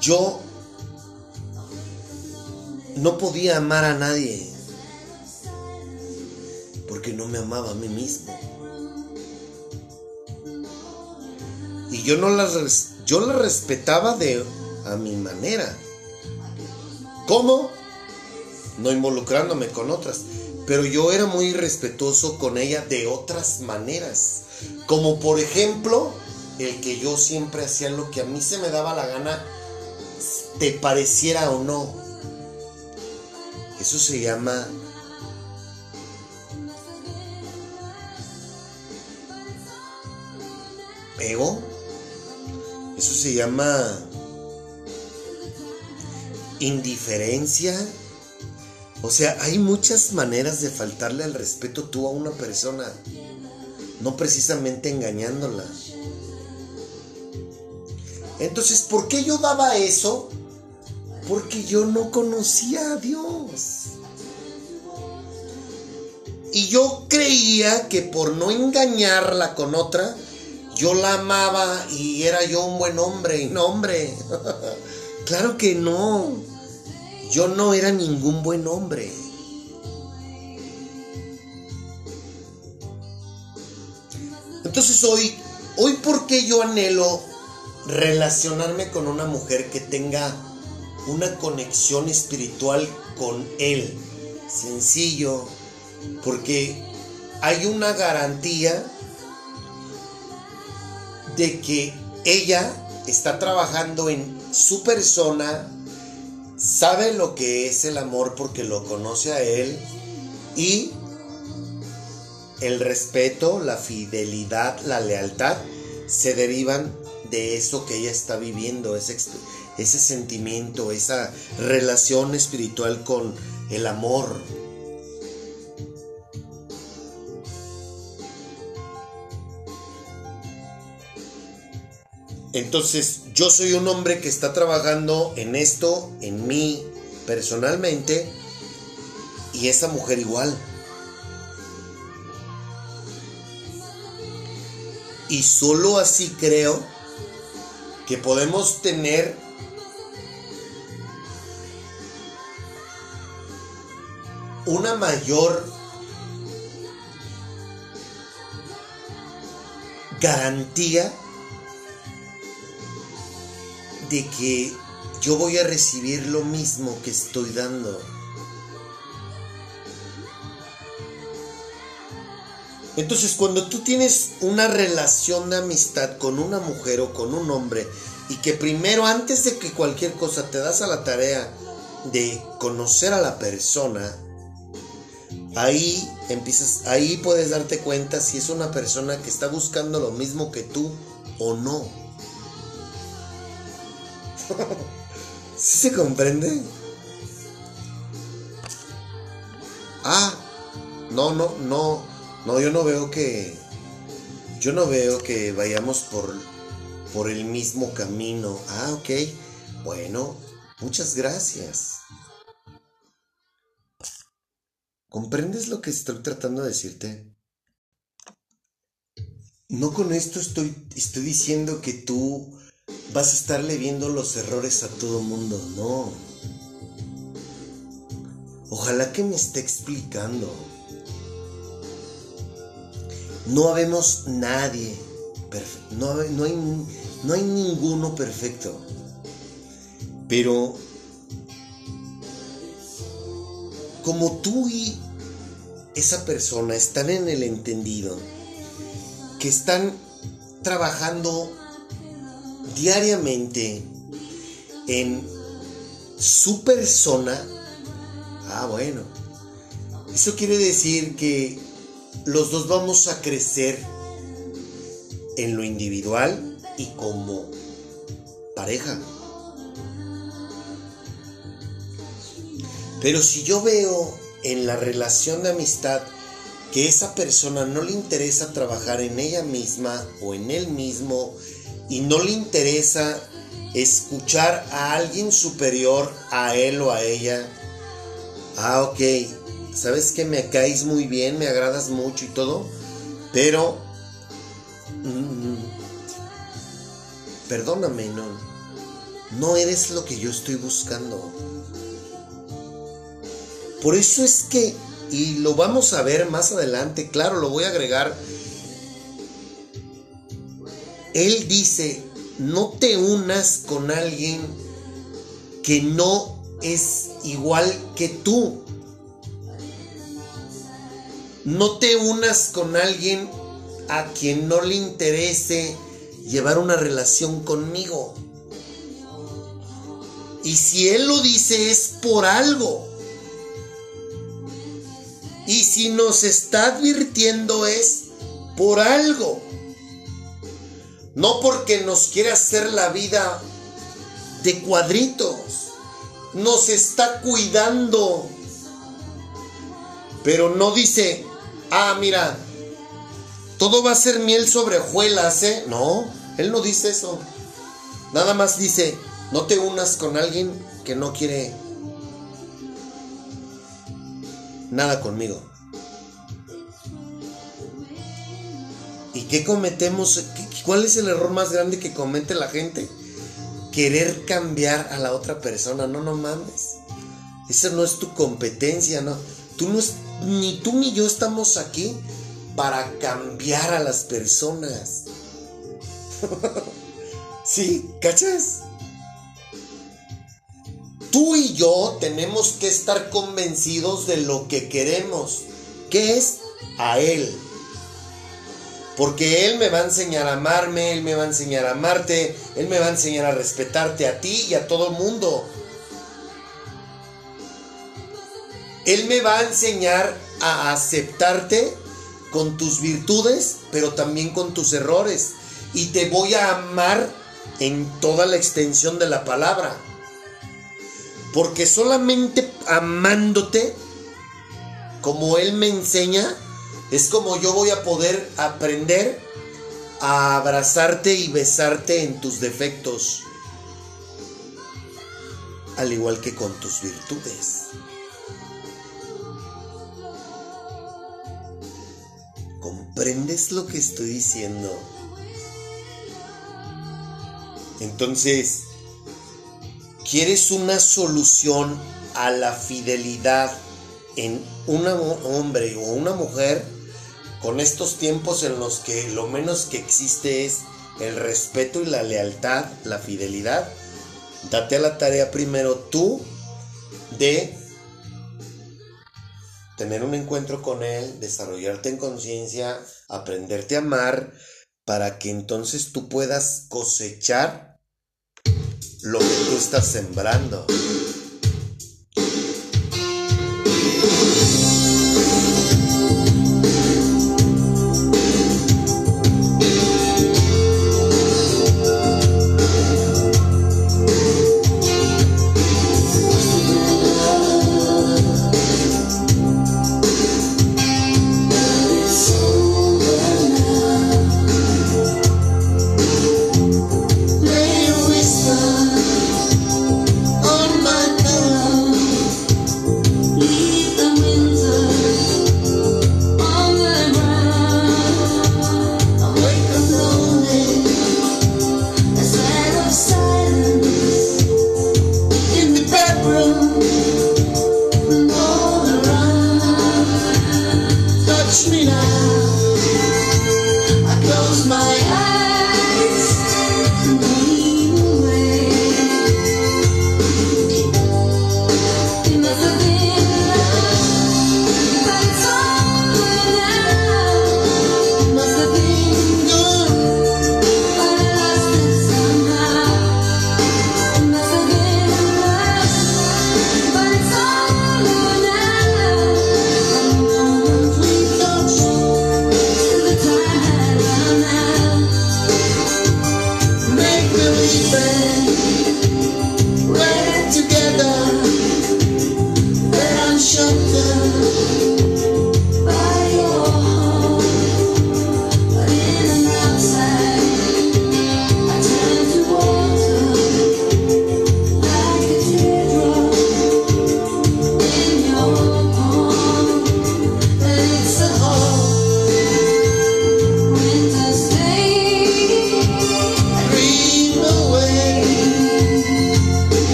yo no podía amar a nadie porque no me amaba a mí mismo. Y yo no la, res- yo la respetaba de a mi manera. ¿Cómo? No involucrándome con otras. Pero yo era muy respetuoso con ella de otras maneras. Como por ejemplo, el que yo siempre hacía lo que a mí se me daba la gana, te pareciera o no. Eso se llama ego. Eso se llama indiferencia. O sea, hay muchas maneras de faltarle al respeto tú a una persona. No precisamente engañándola. Entonces, ¿por qué yo daba eso? Porque yo no conocía a Dios. Y yo creía que por no engañarla con otra, yo la amaba y era yo un buen hombre. No, hombre. claro que no. Yo no era ningún buen hombre. Entonces hoy, hoy por qué yo anhelo relacionarme con una mujer que tenga una conexión espiritual con él. Sencillo, porque hay una garantía de que ella está trabajando en su persona, sabe lo que es el amor porque lo conoce a él y el respeto, la fidelidad, la lealtad se derivan de eso que ella está viviendo, ese, ese sentimiento, esa relación espiritual con el amor. Entonces, yo soy un hombre que está trabajando en esto, en mí personalmente, y esa mujer igual. Y solo así creo que podemos tener una mayor garantía de que yo voy a recibir lo mismo que estoy dando. Entonces, cuando tú tienes una relación de amistad con una mujer o con un hombre y que primero, antes de que cualquier cosa, te das a la tarea de conocer a la persona, ahí empiezas, ahí puedes darte cuenta si es una persona que está buscando lo mismo que tú o no. ¿Sí se comprende? Ah, no, no, no, no, yo no veo que, yo no veo que vayamos por, por el mismo camino. Ah, ok, bueno, muchas gracias. ¿Comprendes lo que estoy tratando de decirte? No con esto estoy, estoy diciendo que tú vas a estarle viendo los errores a todo mundo, no. Ojalá que me esté explicando. No habemos nadie, no, no, hay, no hay ninguno perfecto. Pero como tú y esa persona están en el entendido, que están trabajando diariamente en su persona, ah, bueno, eso quiere decir que los dos vamos a crecer en lo individual y como pareja. Pero si yo veo en la relación de amistad que esa persona no le interesa trabajar en ella misma o en él mismo y no le interesa escuchar a alguien superior a él o a ella, ah, ok, sabes que me caes muy bien, me agradas mucho y todo, pero, mm, perdóname, no, no eres lo que yo estoy buscando. Por eso es que, y lo vamos a ver más adelante, claro, lo voy a agregar. Él dice, no te unas con alguien que no es igual que tú. No te unas con alguien a quien no le interese llevar una relación conmigo. Y si Él lo dice es por algo. Y si nos está advirtiendo es por algo. No porque nos quiere hacer la vida de cuadritos. Nos está cuidando. Pero no dice, ah, mira, todo va a ser miel sobre hojuelas, ¿eh? No, él no dice eso. Nada más dice, no te unas con alguien que no quiere nada conmigo. ¿Y qué cometemos? ¿Cuál es el error más grande que comete la gente? Querer cambiar a la otra persona. No, no mames. Esa no es tu competencia, ¿no? Tú no es, ni tú ni yo estamos aquí para cambiar a las personas. ¿Sí? ¿Cachas? Tú y yo tenemos que estar convencidos de lo que queremos, que es a Él. Porque Él me va a enseñar a amarme, Él me va a enseñar a amarte, Él me va a enseñar a respetarte a ti y a todo el mundo. Él me va a enseñar a aceptarte con tus virtudes, pero también con tus errores. Y te voy a amar en toda la extensión de la palabra. Porque solamente amándote, como Él me enseña, es como yo voy a poder aprender a abrazarte y besarte en tus defectos, al igual que con tus virtudes. ¿Comprendes lo que estoy diciendo? Entonces, ¿quieres una solución a la fidelidad en un hombre o una mujer? Con estos tiempos en los que lo menos que existe es el respeto y la lealtad, la fidelidad, date a la tarea primero tú de tener un encuentro con Él, desarrollarte en conciencia, aprenderte a amar, para que entonces tú puedas cosechar lo que tú estás sembrando.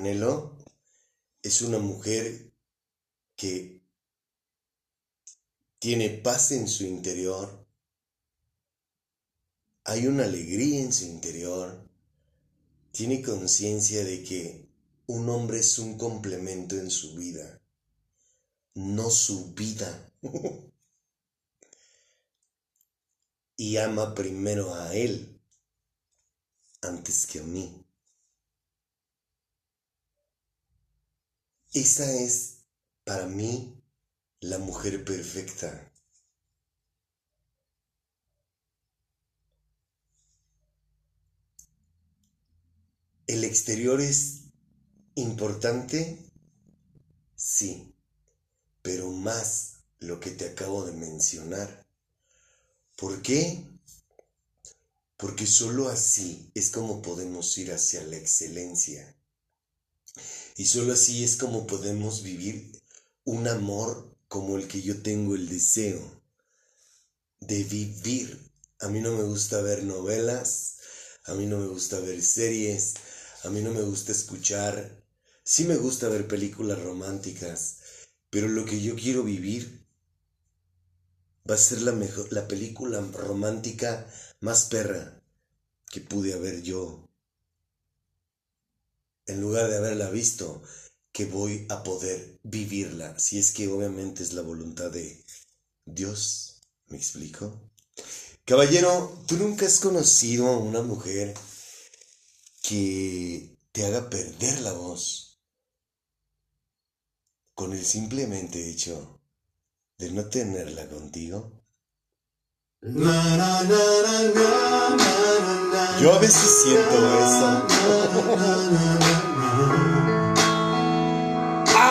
Anhelo es una mujer que tiene paz en su interior, hay una alegría en su interior, tiene conciencia de que un hombre es un complemento en su vida, no su vida. y ama primero a él antes que a mí. Esa es para mí la mujer perfecta. ¿El exterior es importante? Sí, pero más lo que te acabo de mencionar. ¿Por qué? Porque sólo así es como podemos ir hacia la excelencia. Y sólo así es como podemos vivir un amor como el que yo tengo el deseo de vivir. A mí no me gusta ver novelas, a mí no me gusta ver series, a mí no me gusta escuchar, sí me gusta ver películas románticas, pero lo que yo quiero vivir va a ser la mejor, la película romántica más perra que pude haber yo. En lugar de haberla visto, que voy a poder vivirla, si es que obviamente es la voluntad de Dios. ¿Me explico? Caballero, ¿tú nunca has conocido a una mujer que te haga perder la voz con el simplemente hecho de no tenerla contigo? Yo a veces siento eso.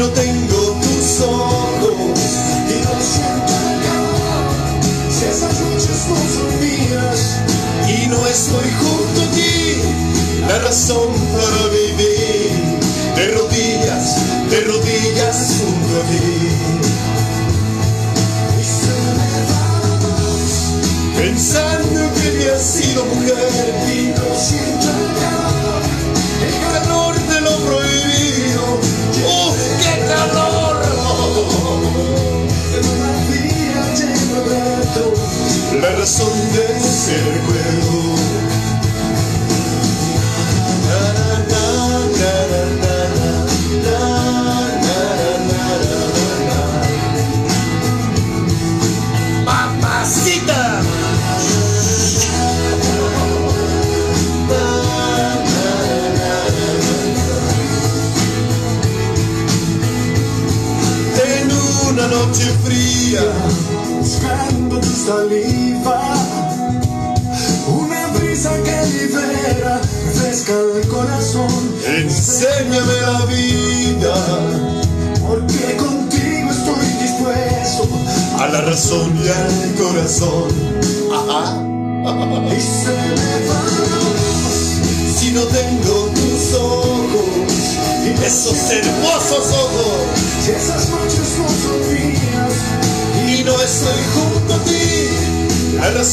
no tengo tus ojos, Y no siento calor si esas noches no son mías. y no estoy junto a ti, la razón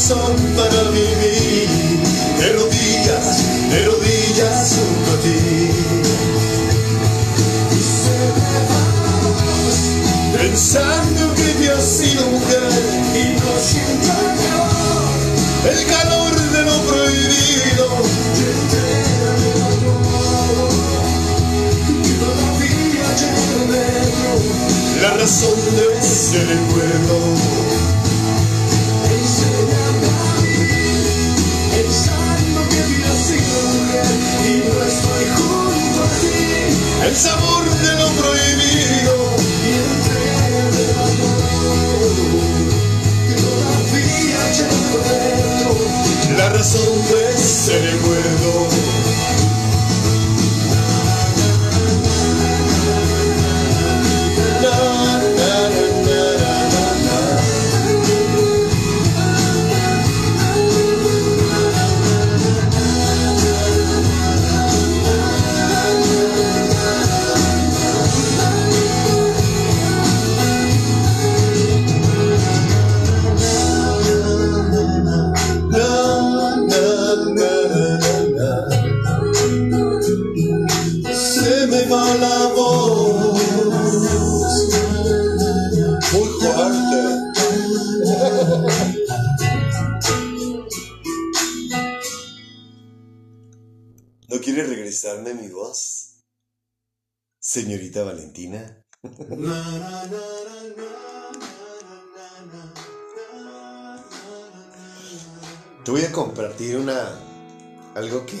But. Señorita Valentina. Te voy a compartir una algo que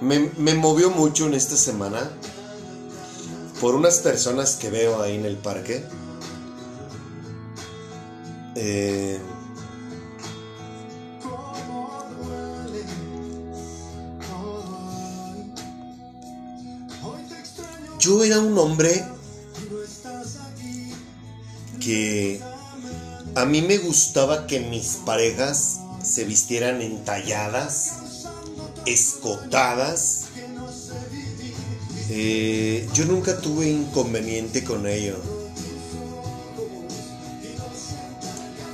me, me movió mucho en esta semana por unas personas que veo ahí en el parque. Eh, yo era un hombre que a mí me gustaba que mis parejas se vistieran entalladas, escotadas. Eh, yo nunca tuve inconveniente con ello.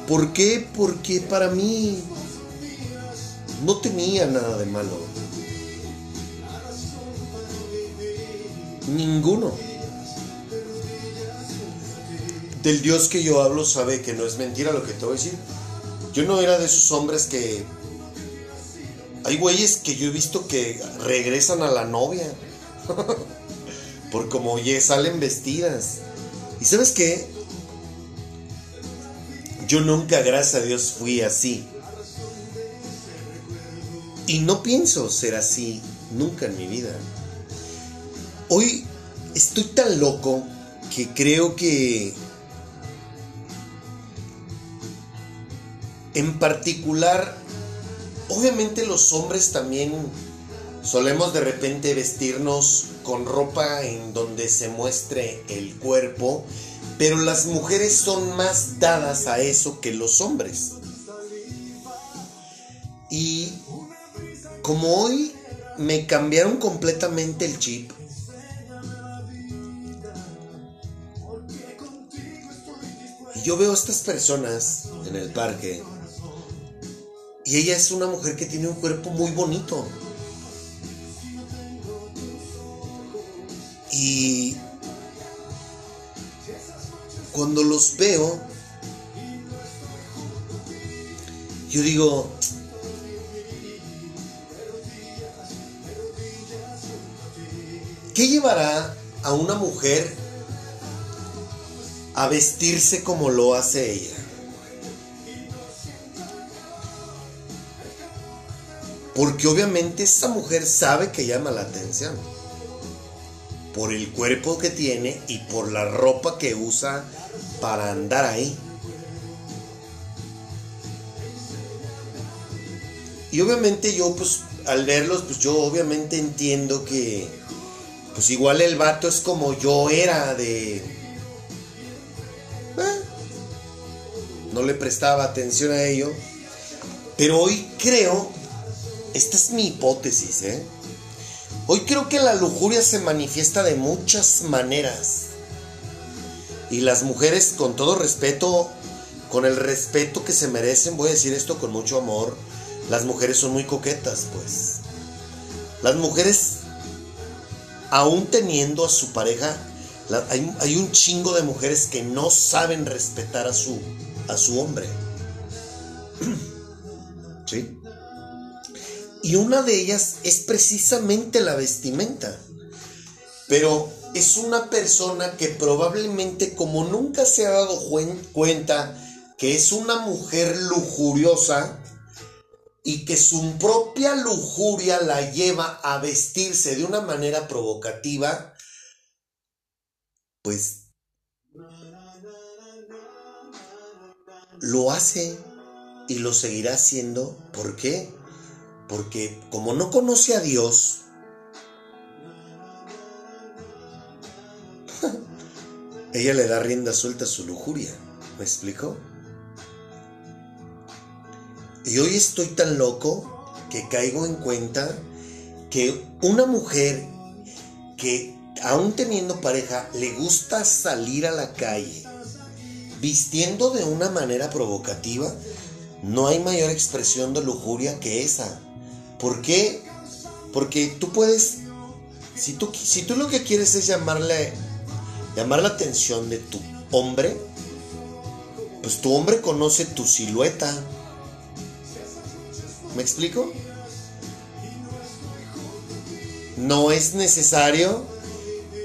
¿Por qué? Porque para mí no tenía nada de malo. Ninguno. Del Dios que yo hablo sabe que no es mentira lo que te voy a decir. Yo no era de esos hombres que... Hay güeyes que yo he visto que regresan a la novia. Por como ya salen vestidas. ¿Y sabes qué? Yo nunca, gracias a Dios, fui así. Y no pienso ser así nunca en mi vida. Hoy estoy tan loco que creo que en particular, obviamente los hombres también solemos de repente vestirnos con ropa en donde se muestre el cuerpo, pero las mujeres son más dadas a eso que los hombres. Y como hoy me cambiaron completamente el chip, yo veo a estas personas en el parque, y ella es una mujer que tiene un cuerpo muy bonito. Y cuando los veo, yo digo, ¿qué llevará a una mujer a vestirse como lo hace ella? Porque obviamente esa mujer sabe que llama la atención. Por el cuerpo que tiene y por la ropa que usa para andar ahí. Y obviamente yo pues al verlos pues yo obviamente entiendo que pues igual el vato es como yo era de... le prestaba atención a ello. Pero hoy creo esta es mi hipótesis, ¿eh? Hoy creo que la lujuria se manifiesta de muchas maneras. Y las mujeres, con todo respeto, con el respeto que se merecen, voy a decir esto con mucho amor, las mujeres son muy coquetas, pues. Las mujeres, aún teniendo a su pareja, hay, hay un chingo de mujeres que no saben respetar a su, a su hombre. ¿Sí? Y una de ellas es precisamente la vestimenta. Pero es una persona que probablemente como nunca se ha dado cuenta que es una mujer lujuriosa, y que su propia lujuria la lleva a vestirse de una manera provocativa, pues lo hace y lo seguirá haciendo. ¿Por qué? Porque como no conoce a Dios, ella le da rienda suelta a su lujuria. ¿Me explico? Y hoy estoy tan loco que caigo en cuenta que una mujer que aún teniendo pareja le gusta salir a la calle vistiendo de una manera provocativa, no hay mayor expresión de lujuria que esa. ¿Por qué? Porque tú puedes, si tú, lo que quieres es llamarle, llamar la atención de tu hombre, pues tu hombre conoce tu silueta. ¿Me explico? No es necesario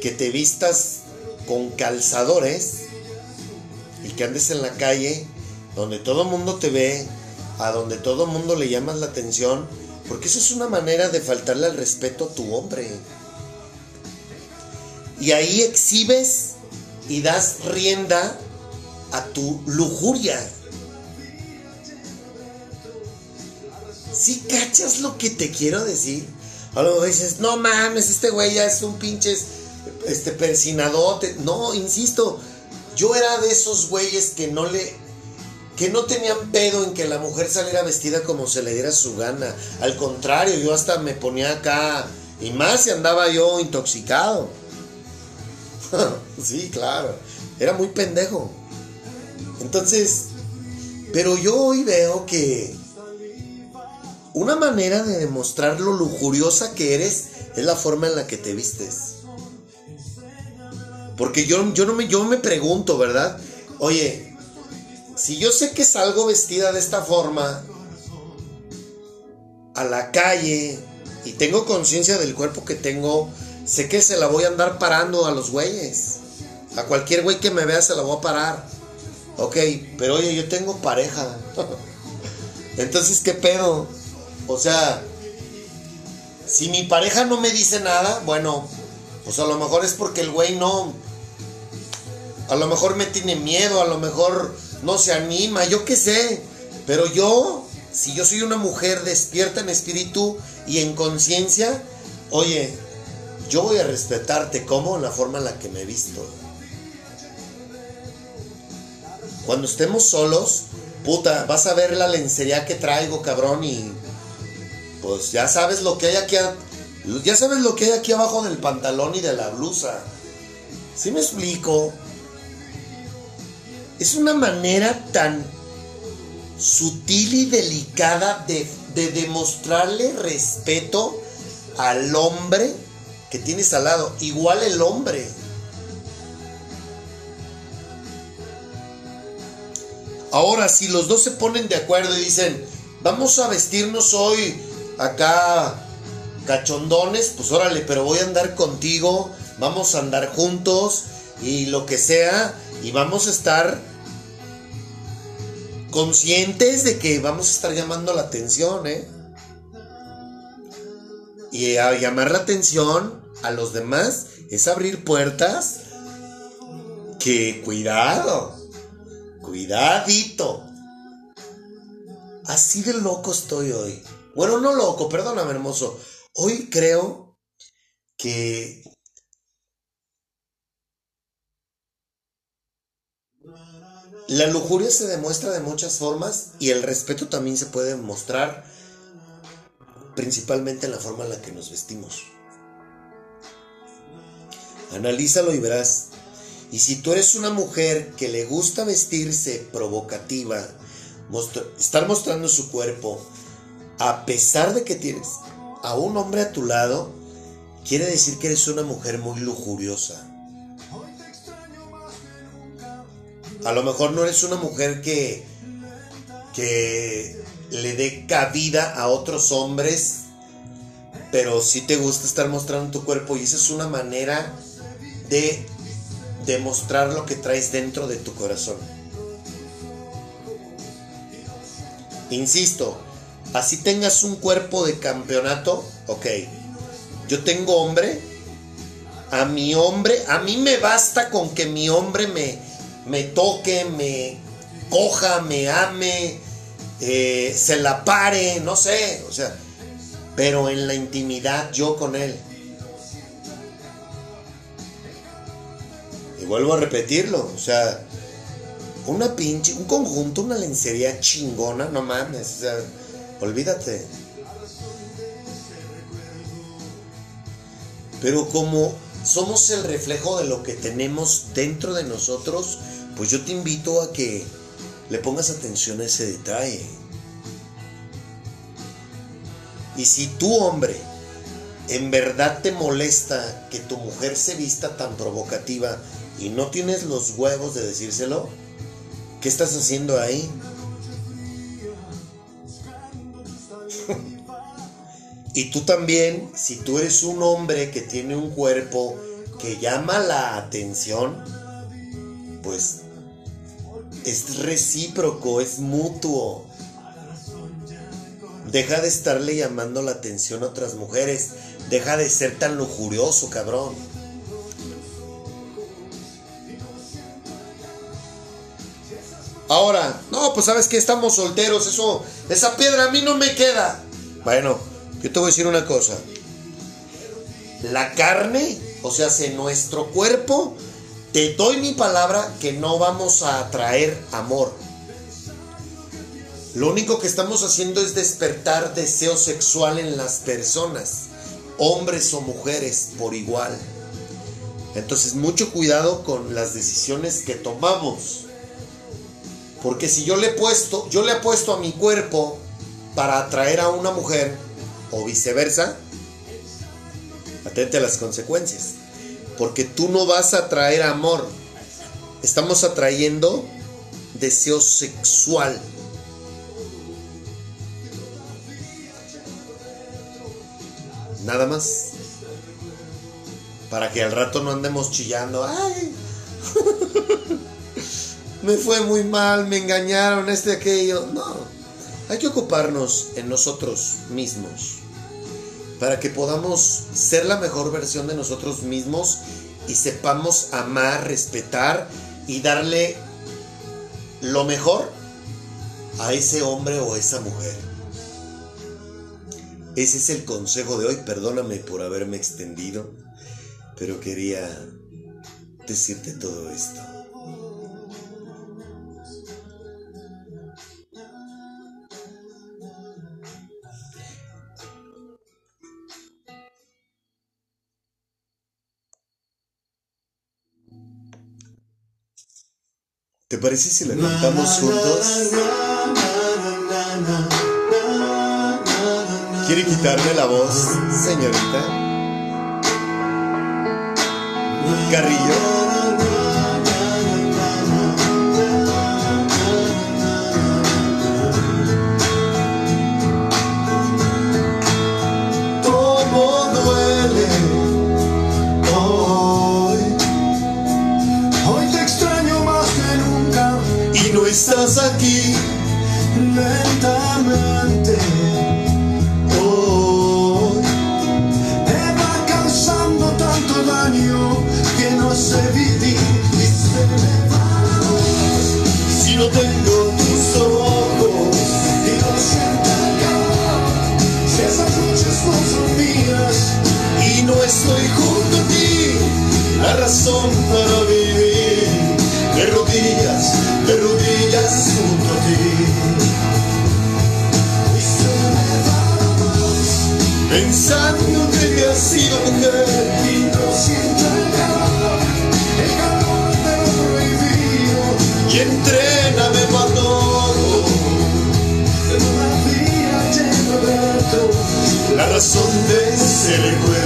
que te vistas con calzadores y que andes en la calle donde todo el mundo te ve, a donde todo el mundo le llamas la atención, porque eso es una manera de faltarle al respeto a tu hombre. Y ahí exhibes y das rienda a tu lujuria. Si cachas lo que te quiero decir? A lo dices, no mames, este güey ya es un pinche este persinadote. No, insisto, yo era de esos güeyes que no le que no tenían pedo en que la mujer saliera vestida como se le diera su gana. Al contrario, yo hasta me ponía acá y más si andaba yo intoxicado. sí, claro. Era muy pendejo. Entonces, pero yo hoy veo que una manera de demostrar lo lujuriosa que eres es la forma en la que te vistes. Porque yo, yo, no me, yo me pregunto, ¿verdad? Oye, si yo sé que salgo vestida de esta forma a la calle y tengo conciencia del cuerpo que tengo, sé que se la voy a andar parando a los güeyes. A cualquier güey que me vea se la voy a parar. Ok, pero oye, yo tengo pareja. Entonces, ¿qué pedo? O sea, si mi pareja no me dice nada, bueno, pues a lo mejor es porque el güey no. A lo mejor me tiene miedo, a lo mejor no se anima, yo qué sé. Pero yo, si yo soy una mujer despierta en espíritu y en conciencia, oye, yo voy a respetarte como en la forma en la que me he visto. Cuando estemos solos, puta, vas a ver la lencería que traigo, cabrón, y pues ya sabes lo que hay aquí, ya sabes lo que hay aquí abajo del pantalón y de la blusa. ¿Sí me explico? Es una manera tan sutil y delicada de, de demostrarle respeto al hombre que tienes al lado. Igual el hombre. Ahora, si los dos se ponen de acuerdo y dicen, vamos a vestirnos hoy acá cachondones, pues órale, pero voy a andar contigo, vamos a andar juntos y lo que sea, y vamos a estar conscientes de que vamos a estar llamando la atención, ¿eh? Y a llamar la atención a los demás es abrir puertas que cuidado, cuidadito. Así de loco estoy hoy. Bueno, no loco, perdóname hermoso. Hoy creo que la lujuria se demuestra de muchas formas y el respeto también se puede mostrar principalmente en la forma en la que nos vestimos. Analízalo y verás. Y si tú eres una mujer que le gusta vestirse provocativa, estar mostrando su cuerpo, a pesar de que tienes a un hombre a tu lado, quiere decir que eres una mujer muy lujuriosa. A lo mejor no eres una mujer que, que le dé cabida a otros hombres, pero sí te gusta estar mostrando tu cuerpo y esa es una manera de demostrar lo que traes dentro de tu corazón. Insisto, así tengas un cuerpo de campeonato, ok. Yo tengo hombre, a mi hombre, a mí me basta con que mi hombre me, me toque, me coja, me ame, eh, se la pare, no sé, o sea, pero en la intimidad yo con él. Y vuelvo a repetirlo, o sea, una pinche, un conjunto, una lencería chingona, no mames, o sea, olvídate. Pero como somos el reflejo de lo que tenemos dentro de nosotros, pues yo te invito a que le pongas atención a ese detalle. Y si tu hombre en verdad te molesta que tu mujer se vista tan provocativa y no tienes los huevos de decírselo, ¿qué estás haciendo ahí? Y tú también, si tú eres un hombre que tiene un cuerpo que llama la atención, pues es recíproco, es mutuo. Deja de estarle llamando la atención a otras mujeres. Deja de ser tan lujurioso, cabrón. Ahora, no, pues sabes que estamos solteros, eso, esa piedra a mí no me queda. Bueno, yo te voy a decir una cosa. La carne, o sea, si nuestro cuerpo, te doy mi palabra que no vamos a atraer amor. Lo único que estamos haciendo es despertar deseo sexual en las personas, hombres o mujeres por igual. Entonces, mucho cuidado con las decisiones que tomamos. Porque si yo le he puesto, yo le he puesto a mi cuerpo para atraer a una mujer o viceversa, atente a las consecuencias. Porque tú no vas a atraer amor. Estamos atrayendo deseo sexual. Nada más. Para que al rato no andemos chillando. ¡Ay! me fue muy mal, me engañaron, este, aquello. No. Hay que ocuparnos en nosotros mismos. Para que podamos ser la mejor versión de nosotros mismos y sepamos amar, respetar y darle lo mejor a ese hombre o esa mujer. Ese es el consejo de hoy. Perdóname por haberme extendido, pero quería decirte todo esto. ¿Te parece si la cantamos juntos? ¿Quiere quitarme la voz, señorita? Carrillo. Aquí. Lentamente. Hoy me va causando tanto daño que no sé vivir y se me va. Si no tengo tus ojos. Y lo siento el calor. Si esas noches no son mías. y no estoy junto a ti, la razón para vivir, pensando que has sido mujer, Y no siento el calor, el calor de lo prohibido, y entréname para todo, vida llena de la razón de ese.